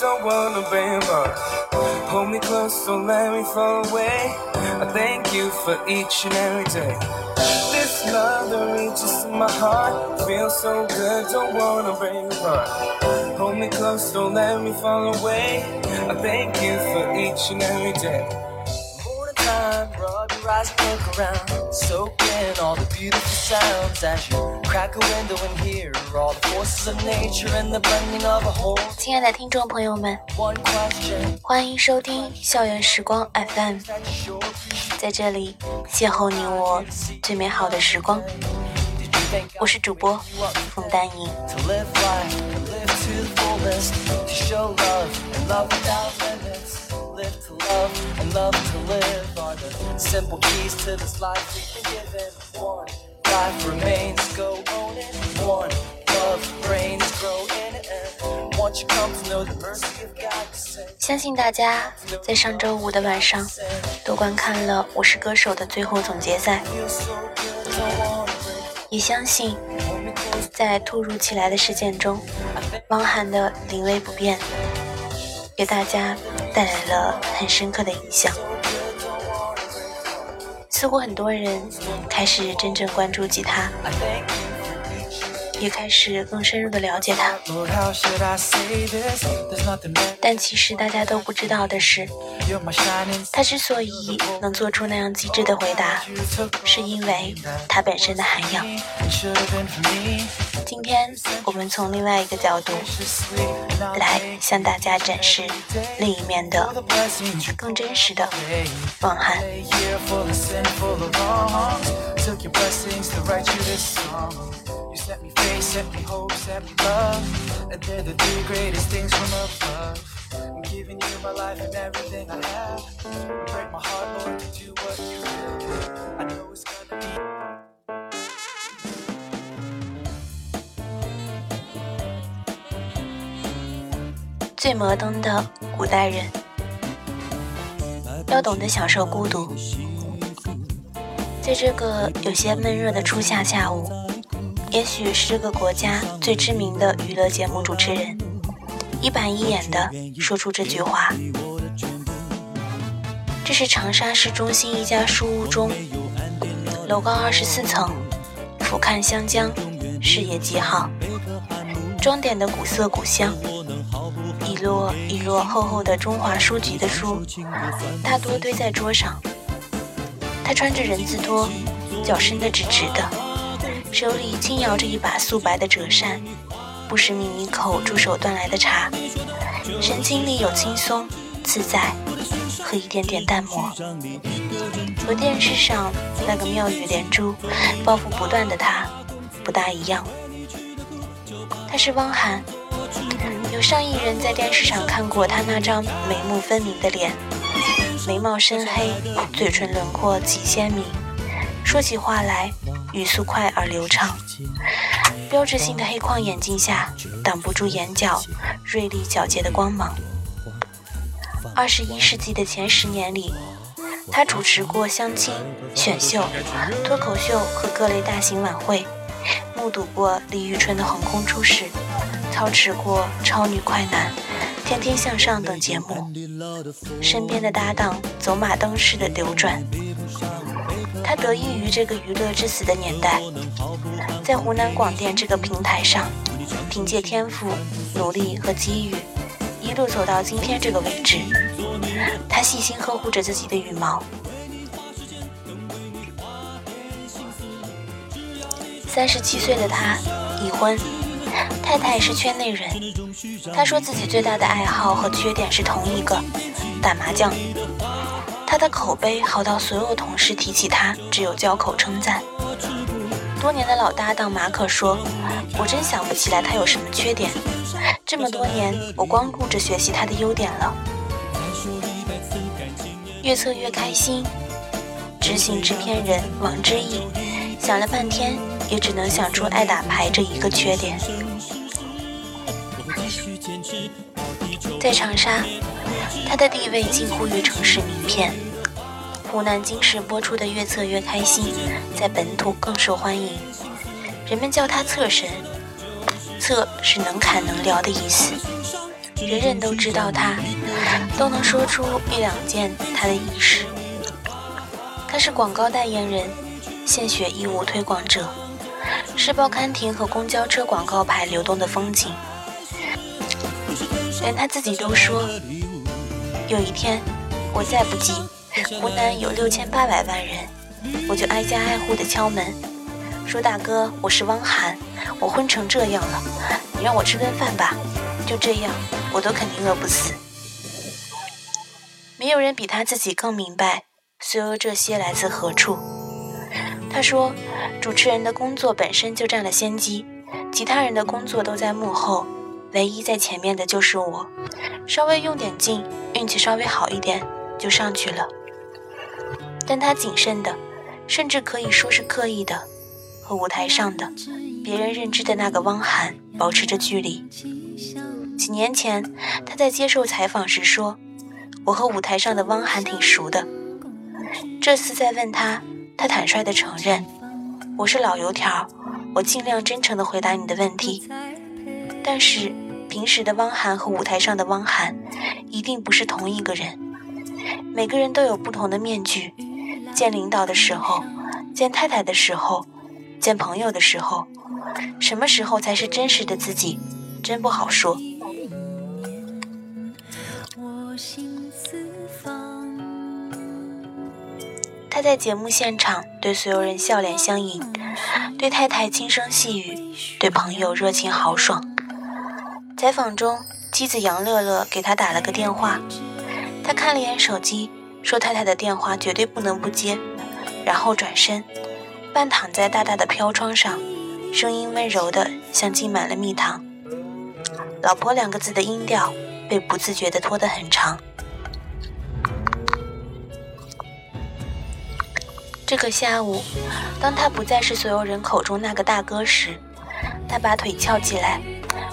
don't wanna break apart. Hold me close, don't let me fall away. I thank you for each and every day. This love that reaches my heart feels so good, don't wanna break apart. Hold me close, don't let me fall away. I thank you for each and every day. Morning time, rub your eyes and look around. Soak in all the beautiful sounds as you 亲爱的听众朋友们，one question. 欢迎收听校园时光 appreciate 在这里邂逅你我最美好的时光。我是主播冯丹莹。Life, remains, go it. One love grow in it. And once you come to know the mercy of God, 相信大家在上周五的晚上都观看了《我是歌手》的最后总决赛.也相信在突如其来的事件中，汪涵的临危不变，给大家带来了很深刻的影响。似乎很多人开始真正关注吉他，也开始更深入的了解他。但其实大家都不知道的是他之所以能做出那样机智的回答是因为他本身的涵养。今天我们从另外一个角度来向大家展示另一面的更真实的汪涵。Took your blessings to write you this song. You set me free, set me hope, set me love. And they're the three greatest things from above. I'm giving you my life and everything I have. Break my heart, Lord, to do what you will. I know it's gonna be. 最摩登的古代人，要懂得享受孤独。在这个有些闷热的初夏下午，也许是这个国家最知名的娱乐节目主持人，一板一眼地说出这句话。这是长沙市中心一家书屋中，楼高二十四层，俯瞰湘江，视野极好，装点的古色古香。一摞一摞厚厚的中华书局的书，大多堆在桌上。他穿着人字拖，脚伸得直直的，手里轻摇着一把素白的折扇，不时抿一口助手端来的茶，神情里有轻松、自在和一点点淡漠。和电视上那个妙语连珠、抱负不断的他不大一样。他是汪涵。有上亿人在电视上看过他那张眉目分明的脸，眉毛深黑，嘴唇轮廓极鲜明，说起话来语速快而流畅，标志性的黑框眼镜下挡不住眼角锐利皎洁的光芒。二十一世纪的前十年里，他主持过相亲、选秀、脱口秀和各类大型晚会，目睹过李宇春的横空出世。操持过《超女快男》《天天向上》等节目，身边的搭档走马灯似的流转。他得益于这个娱乐至死的年代，在湖南广电这个平台上，凭借天赋、努力和机遇，一路走到今天这个位置。他细心呵护着自己的羽毛。三十七岁的他已婚。太太是圈内人，他说自己最大的爱好和缺点是同一个，打麻将。他的口碑好到所有同事提起他只有交口称赞。多年的老搭档马可说：“我真想不起来他有什么缺点，这么多年我光顾着学习他的优点了。”越测越开心。执行制片人王之毅想了半天。也只能想出爱打牌这一个缺点。在长沙，他的地位近乎于城市名片。湖南经视播出的《越策越开心》在本土更受欢迎，人们叫他“策神”，“策”是能侃能聊的意思。人人都知道他，都能说出一两件他的轶事。他是广告代言人，献血义务推广者，是报刊亭和公交车广告牌流动的风景。连他自己都说，有一天我再不济，湖南有六千八百万人，我就挨家挨户的敲门，说大哥，我是汪涵，我昏成这样了，你让我吃顿饭吧。就这样，我都肯定饿不死。没有人比他自己更明白所有这些来自何处。他说，主持人的工作本身就占了先机，其他人的工作都在幕后，唯一在前面的就是我。稍微用点劲，运气稍微好一点，就上去了。但他谨慎的，甚至可以说是刻意的，和舞台上的别人认知的那个汪涵保持着距离。几年前，他在接受采访时说：“我和舞台上的汪涵挺熟的。”这次再问他，他坦率地承认：“我是老油条，我尽量真诚地回答你的问题。”但是，平时的汪涵和舞台上的汪涵一定不是同一个人。每个人都有不同的面具。见领导的时候，见太太的时候，见朋友的时候，什么时候才是真实的自己，真不好说。他在节目现场对所有人笑脸相迎，对太太轻声细语，对朋友热情豪爽。采访中，妻子杨乐乐给他打了个电话，他看了眼手机，说太太的电话绝对不能不接，然后转身，半躺在大大的飘窗上，声音温柔的像浸满了蜜糖。老婆两个字的音调被不自觉地拖得很长。这个下午，当他不再是所有人口中那个大哥时，他把腿翘起来，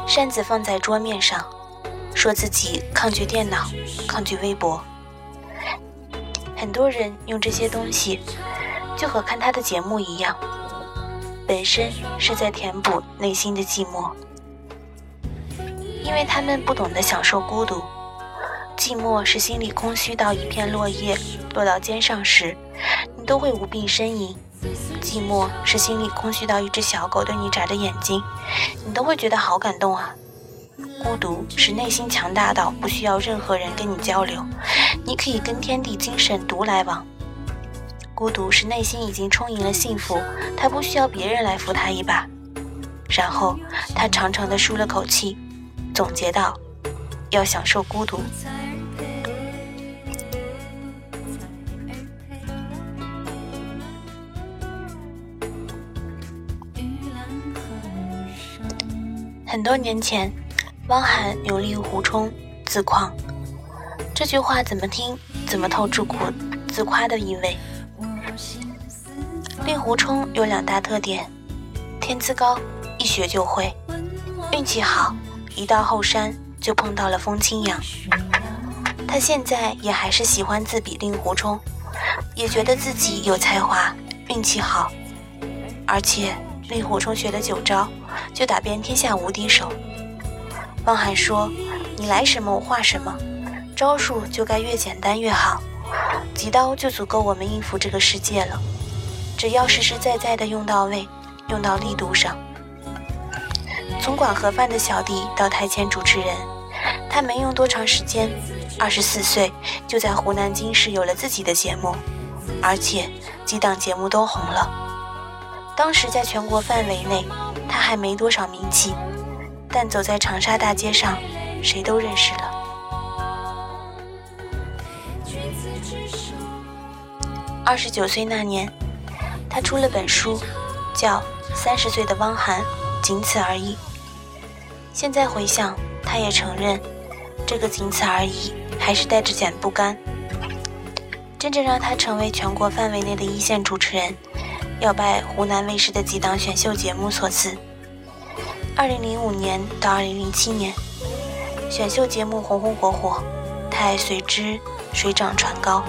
扇子放在桌面上，说自己抗拒电脑，抗拒微博。很多人用这些东西，就和看他的节目一样，本身是在填补内心的寂寞，因为他们不懂得享受孤独。寂寞是心里空虚到一片落叶落到肩上时。你都会无病呻吟，寂寞是心里空虚到一只小狗对你眨着眼睛，你都会觉得好感动啊。孤独是内心强大到不需要任何人跟你交流，你可以跟天地精神独来往。孤独是内心已经充盈了幸福，他不需要别人来扶他一把。然后他长长的舒了口气，总结道：要享受孤独。很多年前，汪涵有令狐冲自况，这句话怎么听怎么透出苦自夸的意味。令狐冲有两大特点：天资高，一学就会；运气好，一到后山就碰到了风清扬。他现在也还是喜欢自比令狐冲，也觉得自己有才华、运气好，而且令狐冲学的九招。就打遍天下无敌手。汪涵说：“你来什么我画什么，招数就该越简单越好，几刀就足够我们应付这个世界了。只要实实在在的用到位，用到力度上。”从管盒饭的小弟到台前主持人，他没用多长时间，二十四岁就在湖南经视有了自己的节目，而且几档节目都红了。当时在全国范围内。他还没多少名气，但走在长沙大街上，谁都认识了。二十九岁那年，他出了本书，叫《三十岁的汪涵》，仅此而已。现在回想，他也承认，这个仅此而已，还是带着点不甘。真正让他成为全国范围内的一线主持人。要拜湖南卫视的几档选秀节目所赐。二零零五年到二零零七年，选秀节目红红火火，他也随之水涨船高。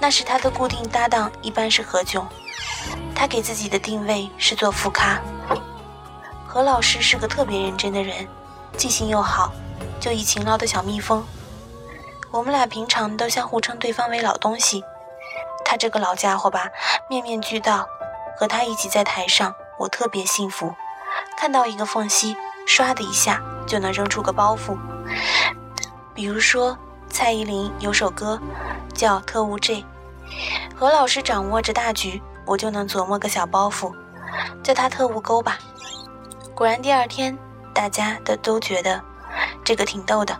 那时他的固定搭档一般是何炅，他给自己的定位是做副咖。何老师是个特别认真的人，记性又好，就一勤劳的小蜜蜂。我们俩平常都相互称对方为老东西。他这个老家伙吧，面面俱到。和他一起在台上，我特别幸福。看到一个缝隙，唰的一下就能扔出个包袱。比如说，蔡依林有首歌叫《特务 J》，何老师掌握着大局，我就能琢磨个小包袱，叫他特务勾吧。果然，第二天大家都都觉得这个挺逗的。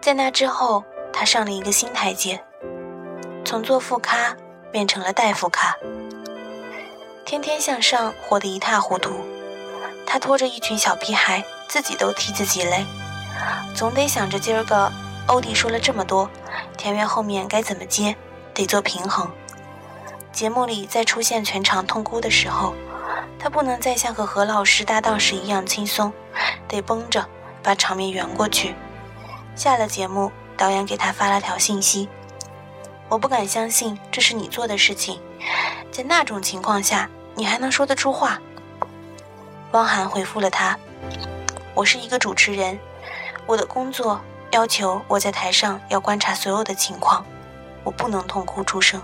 在那之后，他上了一个新台阶，从做副咖变成了代副咖。天天向上，活得一塌糊涂。他拖着一群小屁孩，自己都替自己累，总得想着今儿个欧弟说了这么多，田园后面该怎么接，得做平衡。节目里再出现全场痛哭的时候，他不能再像和何老师搭档时一样轻松，得绷着把场面圆过去。下了节目，导演给他发了条信息：“我不敢相信这是你做的事情，在那种情况下，你还能说得出话。”汪涵回复了他：“我是一个主持人，我的工作要求我在台上要观察所有的情况，我不能痛哭出声。”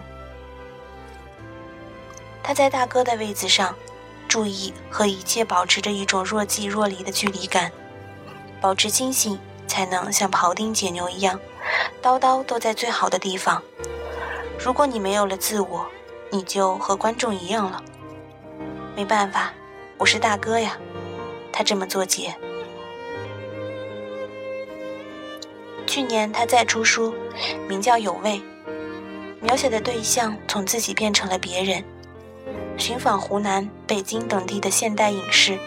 他在大哥的位子上，注意和一切保持着一种若即若离的距离感，保持清醒。才能像庖丁解牛一样，刀刀都在最好的地方。如果你没有了自我，你就和观众一样了。没办法，我是大哥呀。他这么做结。去年他再出书，名叫《有味》，描写的对象从自己变成了别人，寻访湖南、北京等地的现代影视。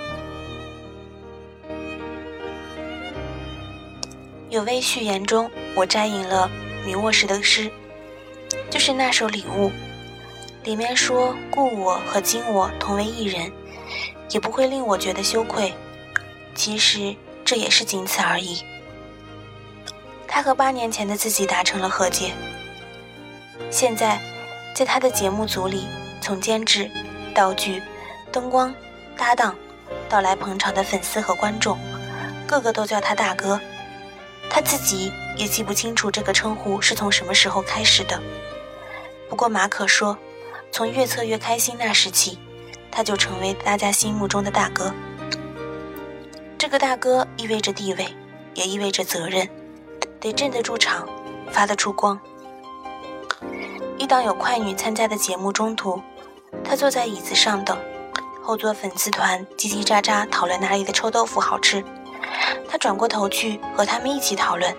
有位序言中，我摘引了米沃什的诗，就是那首《礼物》，里面说“故我和今我同为一人，也不会令我觉得羞愧。”其实这也是仅此而已。他和八年前的自己达成了和解。现在，在他的节目组里，从监制、道具、灯光、搭档，到来捧场的粉丝和观众，个个都叫他大哥。他自己也记不清楚这个称呼是从什么时候开始的。不过马可说，从越策越开心那时起，他就成为大家心目中的大哥。这个大哥意味着地位，也意味着责任，得镇得住场，发得出光。一档有快女参加的节目中途，他坐在椅子上等，后座粉丝团叽叽喳喳讨论哪里的臭豆腐好吃。他转过头去和他们一起讨论。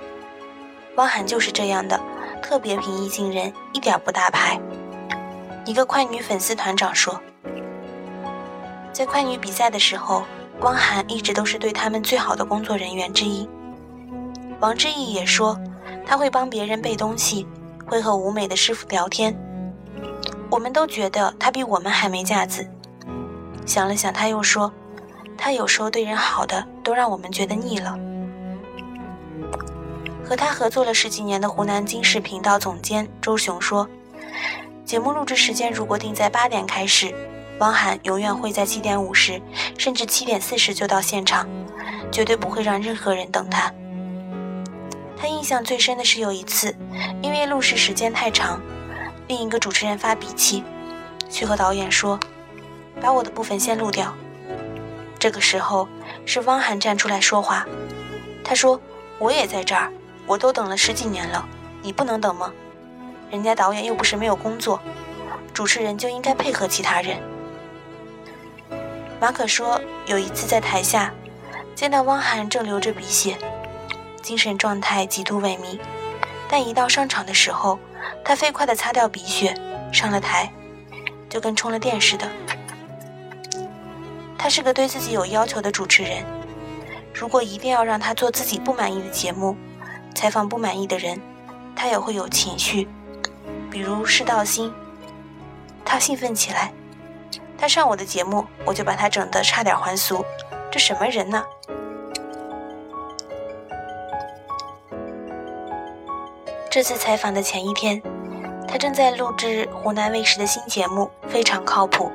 汪涵就是这样的，特别平易近人，一点不大牌。一个快女粉丝团长说，在快女比赛的时候，汪涵一直都是对他们最好的工作人员之一。王志毅也说，他会帮别人背东西，会和舞美的师傅聊天。我们都觉得他比我们还没架子。想了想，他又说。他有时候对人好的都让我们觉得腻了。和他合作了十几年的湖南经视频道总监周雄说：“节目录制时间如果定在八点开始，汪涵永远会在七点五十甚至七点四十就到现场，绝对不会让任何人等他。”他印象最深的是有一次，因为录制时间太长，另一个主持人发脾气，去和导演说：“把我的部分先录掉。”这个时候是汪涵站出来说话，他说：“我也在这儿，我都等了十几年了，你不能等吗？人家导演又不是没有工作，主持人就应该配合其他人。”马可说，有一次在台下见到汪涵正流着鼻血，精神状态极度萎靡，但一到上场的时候，他飞快地擦掉鼻血，上了台，就跟充了电似的。他是个对自己有要求的主持人，如果一定要让他做自己不满意的节目，采访不满意的人，他也会有情绪，比如世道星。他兴奋起来，他上我的节目，我就把他整得差点还俗，这什么人呢？这次采访的前一天，他正在录制湖南卫视的新节目《非常靠谱》。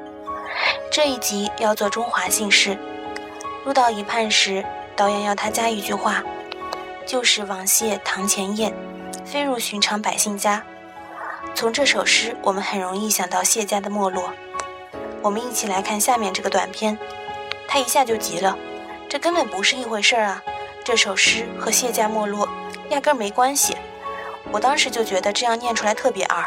这一集要做中华姓氏，录到一半时，导演要他加一句话：“旧时王谢堂前燕，飞入寻常百姓家。”从这首诗，我们很容易想到谢家的没落。我们一起来看下面这个短片，他一下就急了，这根本不是一回事儿啊！这首诗和谢家没落压根没关系。我当时就觉得这样念出来特别二，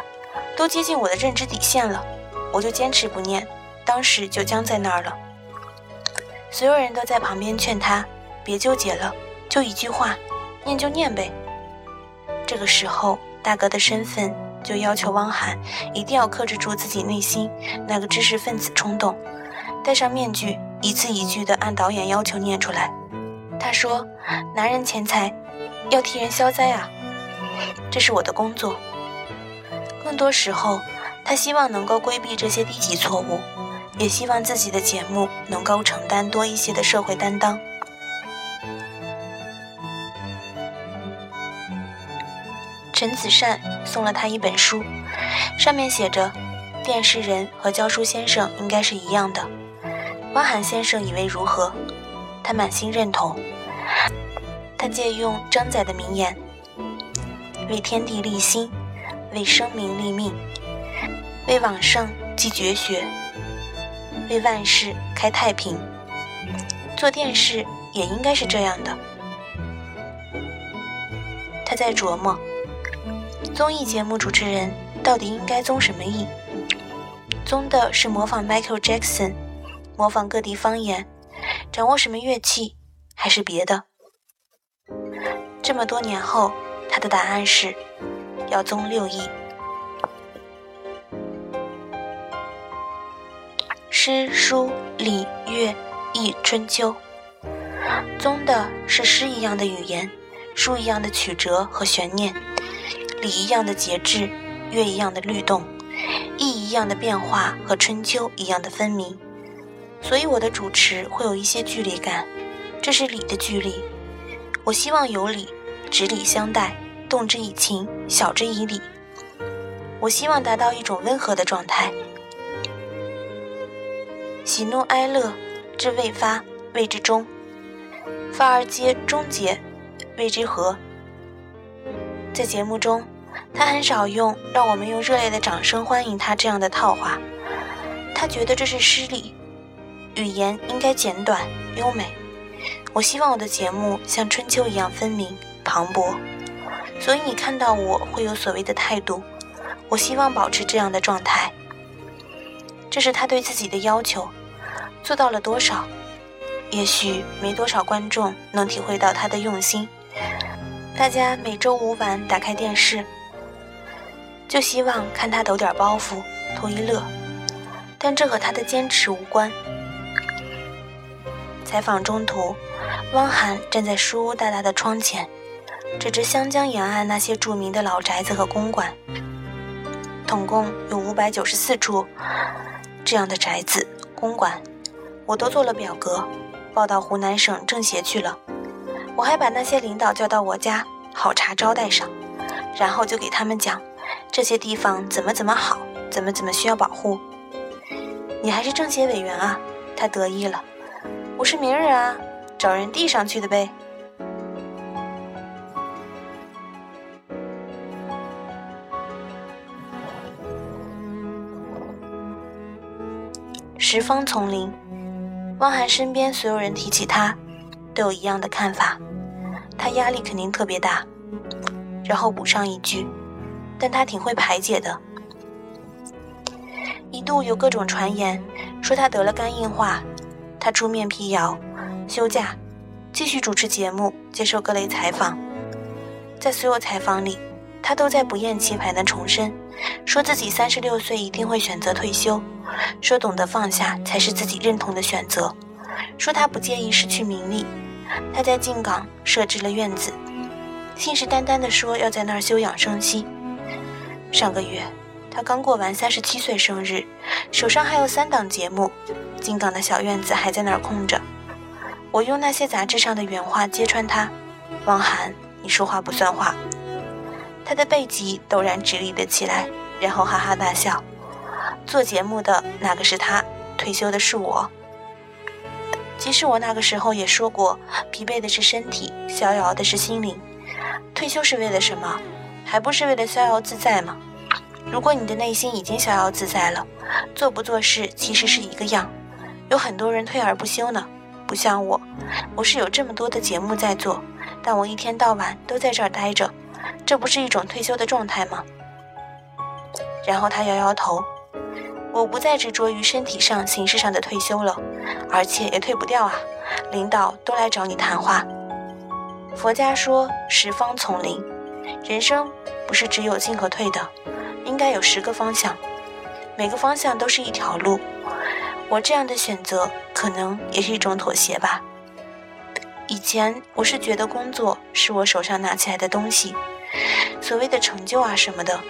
都接近我的认知底线了，我就坚持不念，当时就僵在那儿了。所有人都在旁边劝他别纠结了，就一句话，念就念呗。这个时候，大哥的身份。就要求汪涵一定要克制住自己内心那个知识分子冲动，戴上面具，一字一句地按导演要求念出来。他说：“拿人钱财，要替人消灾啊，这是我的工作。”更多时候，他希望能够规避这些低级错误，也希望自己的节目能够承担多一些的社会担当。陈子善送了他一本书，上面写着：“电视人和教书先生应该是一样的。”汪涵先生以为如何？他满心认同。他借用张载的名言：“为天地立心，为生民立命，为往圣继绝学，为万世开太平。”做电视也应该是这样的。他在琢磨。综艺节目主持人到底应该综什么艺？综的是模仿 Michael Jackson，模仿各地方言，掌握什么乐器，还是别的？这么多年后，他的答案是要综六艺：诗、书、礼、乐、易、春秋。综的是诗一样的语言，书一样的曲折和悬念。礼一样的节制，乐一样的律动，意一样的变化和春秋一样的分明，所以我的主持会有一些距离感，这是礼的距离。我希望有礼，执礼相待，动之以情，晓之以理。我希望达到一种温和的状态。喜怒哀乐，之未发，谓之中；发而皆终结，谓之和。在节目中，他很少用“让我们用热烈的掌声欢迎他”这样的套话，他觉得这是失礼，语言应该简短优美。我希望我的节目像春秋一样分明磅礴，所以你看到我会有所谓的态度。我希望保持这样的状态，这是他对自己的要求。做到了多少？也许没多少观众能体会到他的用心。大家每周五晚打开电视，就希望看他抖点包袱，图一乐。但这和他的坚持无关。采访中途，汪涵站在书屋大大的窗前，指着湘江沿岸那些著名的老宅子和公馆，总共有五百九十四处这样的宅子、公馆，我都做了表格，报到湖南省政协去了。我还把那些领导叫到我家，好茶招待上，然后就给他们讲这些地方怎么怎么好，怎么怎么需要保护。你还是政协委员啊？他得意了。我是名人啊，找人递上去的呗。十方丛林，汪涵身边所有人提起他。都有一样的看法，他压力肯定特别大。然后补上一句，但他挺会排解的。一度有各种传言说他得了肝硬化，他出面辟谣，休假，继续主持节目，接受各类采访。在所有采访里，他都在不厌其烦地重申，说自己三十六岁一定会选择退休，说懂得放下才是自己认同的选择，说他不介意失去名利。他在靖港设置了院子，信誓旦旦地说要在那儿休养生息。上个月，他刚过完三十七岁生日，手上还有三档节目，靖港的小院子还在那儿空着。我用那些杂志上的原话揭穿他：“汪涵，你说话不算话。”他的背脊陡然直立了起来，然后哈哈大笑：“做节目的那个是他，退休的是我。”即使我那个时候也说过，疲惫的是身体，逍遥的是心灵。退休是为了什么？还不是为了逍遥自在吗？如果你的内心已经逍遥自在了，做不做事其实是一个样。有很多人退而不休呢，不像我，我是有这么多的节目在做，但我一天到晚都在这儿待着，这不是一种退休的状态吗？然后他摇摇头，我不再执着于身体上、形式上的退休了，而且也退不掉啊。领导都来找你谈话。佛家说十方从灵，人生不是只有进和退的。应该有十个方向，每个方向都是一条路。我这样的选择，可能也是一种妥协吧。以前我是觉得工作是我手上拿起来的东西，所谓的成就啊什么的，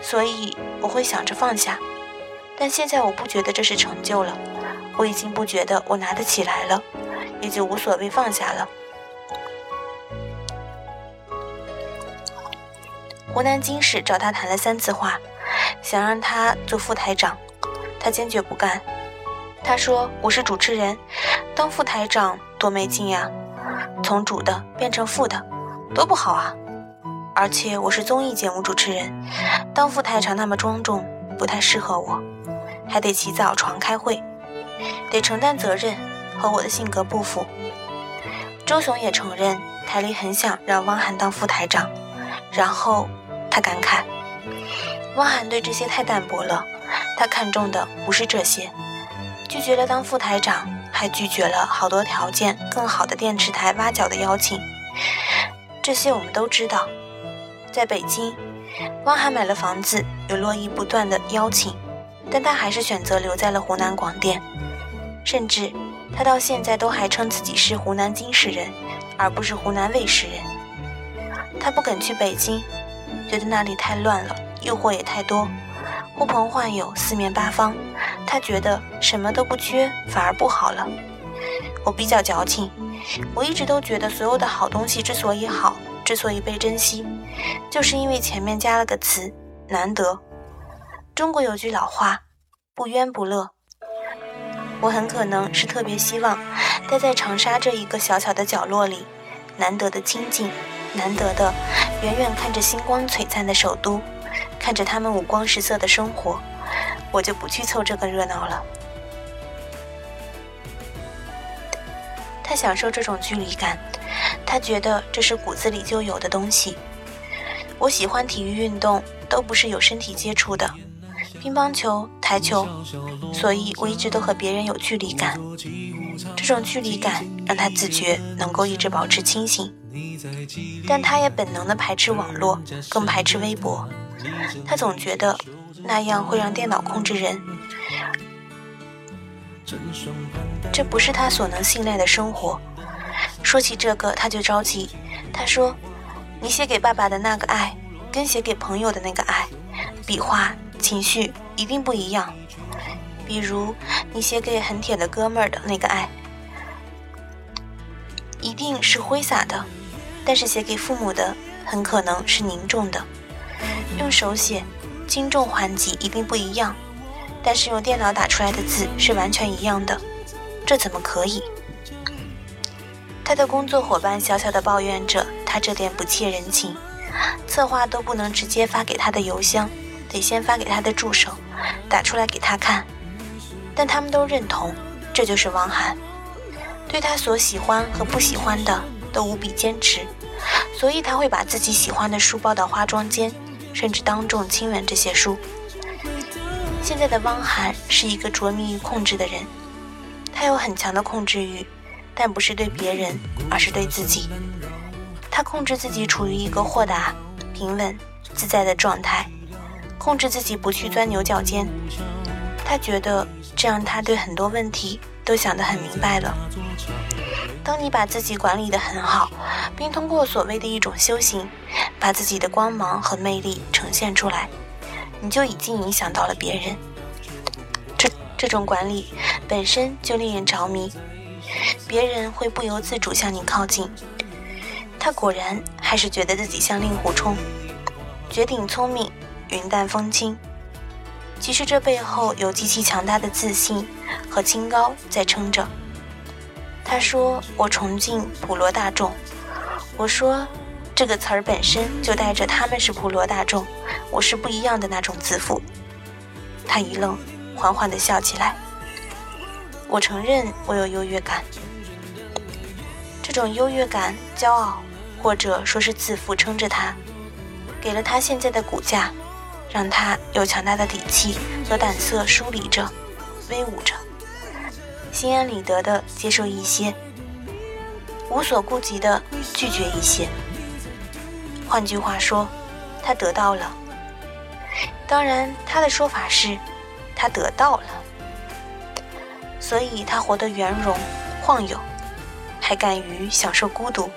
所以我会想着放下。但现在我不觉得这是成就了，我已经不觉得我拿得起来了，也就无所谓放下了。湖南经史找他谈了三次话，想让他做副台长，他坚决不干。他说：“我是主持人，当副台长多没劲呀，从主的变成副的，多不好啊！而且我是综艺节目主持人，当副台长那么庄重，不太适合我，还得起早床开会，得承担责任，和我的性格不符。”周雄也承认，台里很想让汪涵当副台长，然后。他感慨，汪涵对这些太淡薄了。他看中的不是这些，拒绝了当副台长，还拒绝了好多条件更好的电视台挖角的邀请。这些我们都知道。在北京，汪涵买了房子，有络绎不断的邀请，但他还是选择留在了湖南广电。甚至他到现在都还称自己是湖南经视人，而不是湖南卫视人。他不肯去北京。觉得那里太乱了，诱惑也太多，呼朋唤友，四面八方。他觉得什么都不缺，反而不好了。我比较矫情，我一直都觉得所有的好东西之所以好，之所以被珍惜，就是因为前面加了个词“难得”。中国有句老话，“不冤不乐”。我很可能是特别希望待在长沙这一个小小的角落里，难得的清静。难得的，远远看着星光璀璨的首都，看着他们五光十色的生活，我就不去凑这个热闹了。他享受这种距离感，他觉得这是骨子里就有的东西。我喜欢体育运动，都不是有身体接触的，乒乓球、台球，所以我一直都和别人有距离感。这种距离感让他自觉能够一直保持清醒。但他也本能的排斥网络，更排斥微博。他总觉得那样会让电脑控制人，这不是他所能信赖的生活。说起这个，他就着急。他说：“你写给爸爸的那个爱，跟写给朋友的那个爱，笔画、情绪一定不一样。比如你写给很铁的哥们儿的那个爱，一定是挥洒的。”但是写给父母的很可能是凝重的，用手写，轻重缓急一定不一样。但是用电脑打出来的字是完全一样的，这怎么可以？他的工作伙伴小小的抱怨着他这点不切人情，策划都不能直接发给他的邮箱，得先发给他的助手，打出来给他看。但他们都认同，这就是汪涵，对他所喜欢和不喜欢的。都无比坚持，所以他会把自己喜欢的书抱到化妆间，甚至当众亲吻这些书。现在的汪涵是一个着迷于控制的人，他有很强的控制欲，但不是对别人，而是对自己。他控制自己处于一个豁达、平稳、自在的状态，控制自己不去钻牛角尖。他觉得这样，他对很多问题都想得很明白了。当你把自己管理得很好，并通过所谓的一种修行，把自己的光芒和魅力呈现出来，你就已经影响到了别人。这这种管理本身就令人着迷，别人会不由自主向你靠近。他果然还是觉得自己像令狐冲，绝顶聪明，云淡风轻。其实这背后有极其强大的自信和清高在撑着。他说我崇敬普罗大众，我说这个词儿本身就带着他们是普罗大众，我是不一样的那种自负。他一愣，缓缓地笑起来。我承认我有优越感，这种优越感、骄傲，或者说是自负，撑着他，给了他现在的骨架，让他有强大的底气和胆色梳理着、威武着。心安理得地接受一些，无所顾忌地拒绝一些。换句话说，他得到了。当然，他的说法是，他得到了，所以他活得圆融、晃悠，还敢于享受孤独。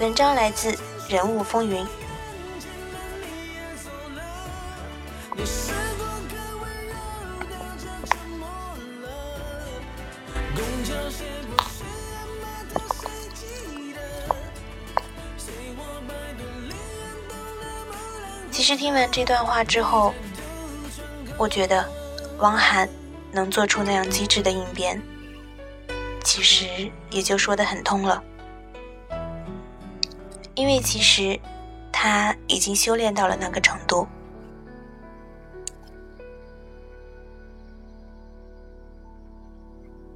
文章来自《人物风云》。其实听完这段话之后，我觉得汪涵能做出那样机智的应变，其实也就说得很通了。因为其实他已经修炼到了那个程度。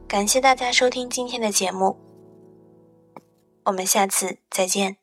感谢大家收听今天的节目，我们下次再见。